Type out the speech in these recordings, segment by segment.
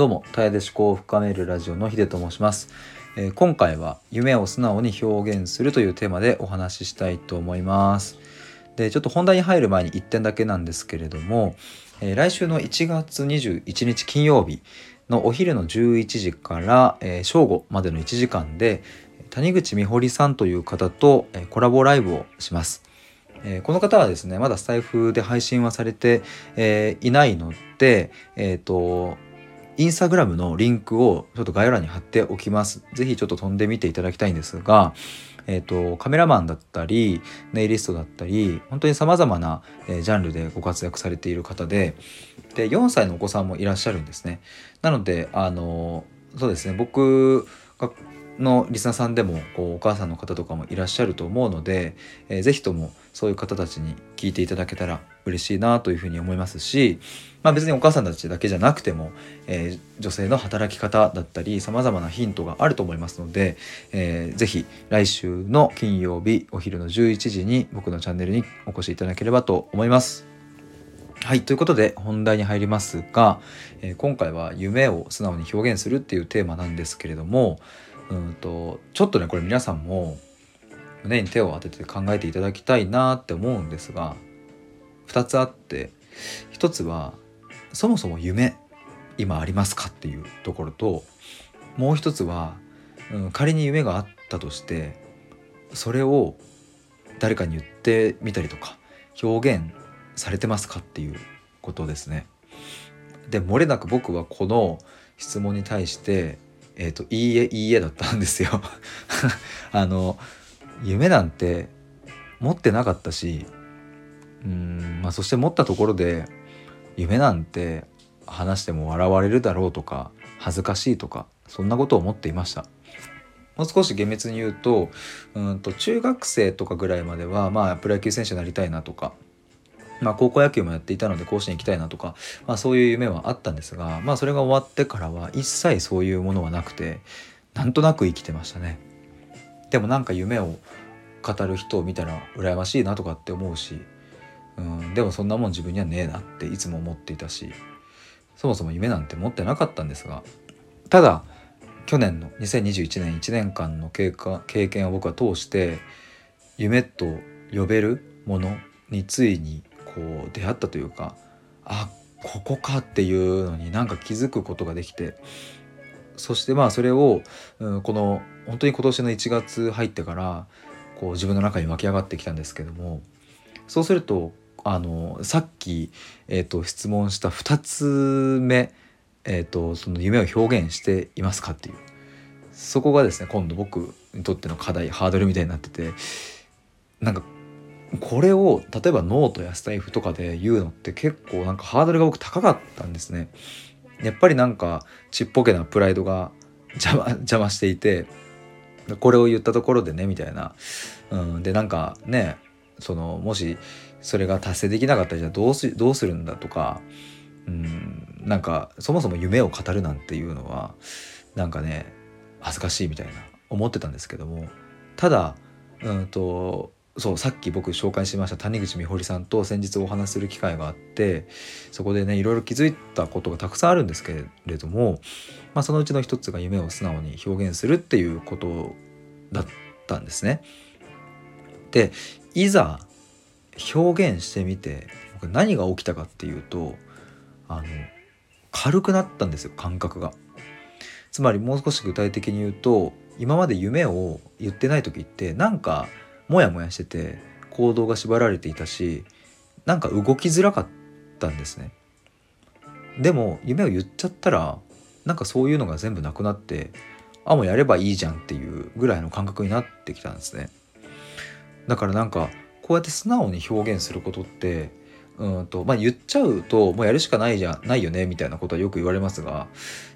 どうも、タイで思考を深めるラジオのヒデと申します、えー今回は夢を素直に表現するというテーマでお話ししたいと思います。で、ちょっと本題に入る前に1点だけなんですけれども、えー来週の1月21日金曜日のお昼の11時から、えー正午までの1時間で、谷口美穂さんという方と、えコラボライブをします。えーこの方はですねまだスタイフで配信はされて、えーいないのでえっ、とインスタグラムのリンクをちょっと概要欄に貼っておきます。ぜひちょっと飛んでみていただきたいんですが、えっ、とカメラマンだったりネイリストだったり本当にさまざまな、えージャンルでご活躍されている方でで4歳のお子さんもいらっしゃるんですね。なのであのそうですね僕がのリスナーさんでもこうお母さんの方とかもいらっしゃると思うので、えーぜひともそういう方たちに聞いていただけたら嬉しいなというふうに思いますし、まあ、別にお母さんたちだけじゃなくても、えー女性の働き方だったりさまざまなヒントがあると思いますので、えーぜひ来週の金曜日お昼の11時に僕のチャンネルにお越しいただければと思います。はいということで本題に入りますが、えー今回は夢を素直に表現するっていうテーマなんですけれどもうんとちょっとねこれ皆さんも胸に手を当てて考えていただきたいなって思うんですが2つあって1つはそもそも夢今ありますかっていうところともう一つは、うん、仮に夢があったとしてそれを誰かに言ってみたりとか表現されてますかっていうことですね。で漏れなく僕はこの質問に対して「えー、といいえいいえ」だったんですよ。あの夢なんて持ってなかったしうん、まあ、そして持ったところで夢なんて話しても笑われるだろうとか恥ずかしいとかそんなことを思っていました。もう少し厳密に言うとうんと中学生とかぐらいまでは、まあ、プロ野球選手になりたいなとかまあ、高校野球もやっていたので甲子園行きたいなとか、まあ、そういう夢はあったんですが、まあ、それが終わってからは一切そういうものはなくてなんとなく生きてましたね。でもなんか夢を語る人を見たら羨ましいなとかって思うし、うん、でもそんなもん自分にはねえなっていつも思っていたしそもそも夢なんて持ってなかったんですがただ去年の2021年1年間の経過経験を僕は通して夢と呼べるものについにこう出会ったというかあここかっていうのになんか気づくことができてそしてまあそれを、うん、この本当に今年の1月入ってからこう自分の中に湧き上がってきたんですけどもそうするとあのさっき、えー、と質問した2つ目、えー、とその夢を表現していますかっていう。そこがですね今度僕にとっての課題ハードルみたいになっててなんかこれを例えばノートやスタエフとかで言うのって結構なんかハードルが僕高かったんですね。やっぱりなんかちっぽけなプライドが 邪魔邪魔していてこれを言ったところでねみたいな、うん、でなんかねそのもしそれが達成できなかったらじゃあどうすどうするんだとか、うん、なんかそもそも夢を語るなんていうのはなんかね恥ずかしいみたいな思ってたんですけども。ただうんとそうさっき僕紹介しました谷口美穂さんと先日お話しする機会があってそこでねいろいろ気づいたことがたくさんあるんですけれども、まあ、そのうちの一つが夢を素直に表現するっていうことだったんですね。でいざ表現してみて僕何が起きたかっていうとあの軽くなったんですよ感覚が。つまりもう少し具体的に言うと今まで夢を言ってない時ってなんかモヤモヤしてて行動が縛られていたしなんか動きづらかったんですね。でも夢を言っちゃったらなんかそういうのが全部なくなってあもうやればいいじゃんっていうぐらいの感覚になってきたんですね。だからなんかこうやって素直に表現することってうんとまあ言っちゃうともうやるしかないじゃないよねみたいなことはよく言われますが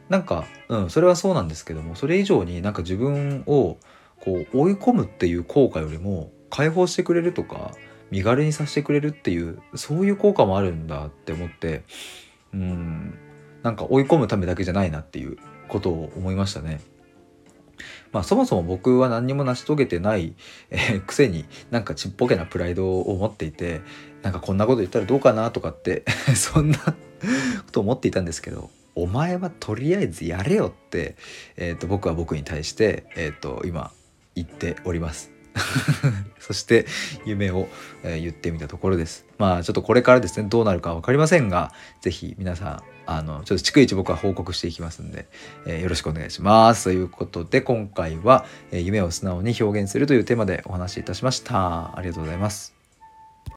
なんかうんそれはそうなんですけどもそれ以上になんか自分をこう追い込むっていう効果よりも解放してくれるとか身軽にさせてくれるっていうそういう効果もあるんだって思ってうんなんか追い込むためだけじゃないなっていうことを思いましたね。まあそもそも僕は何にも成し遂げてない、えーくせになんかちっぽけなプライドを持っていてなんかこんなこと言ったらどうかなとかって そんなこと思っていたんですけどお前はとりあえずやれよって、えーと、僕は僕に対して、えーと、今言っております。そして夢を、えー、言ってみたところです。まあちょっとこれからですねどうなるか分かりませんが是非皆さんあのちょっと逐一僕は報告していきますんで、えー、よろしくお願いします。ということで今回は、えー、夢を素直に表現するというテーマでお話しいたしました。ありがとうございます。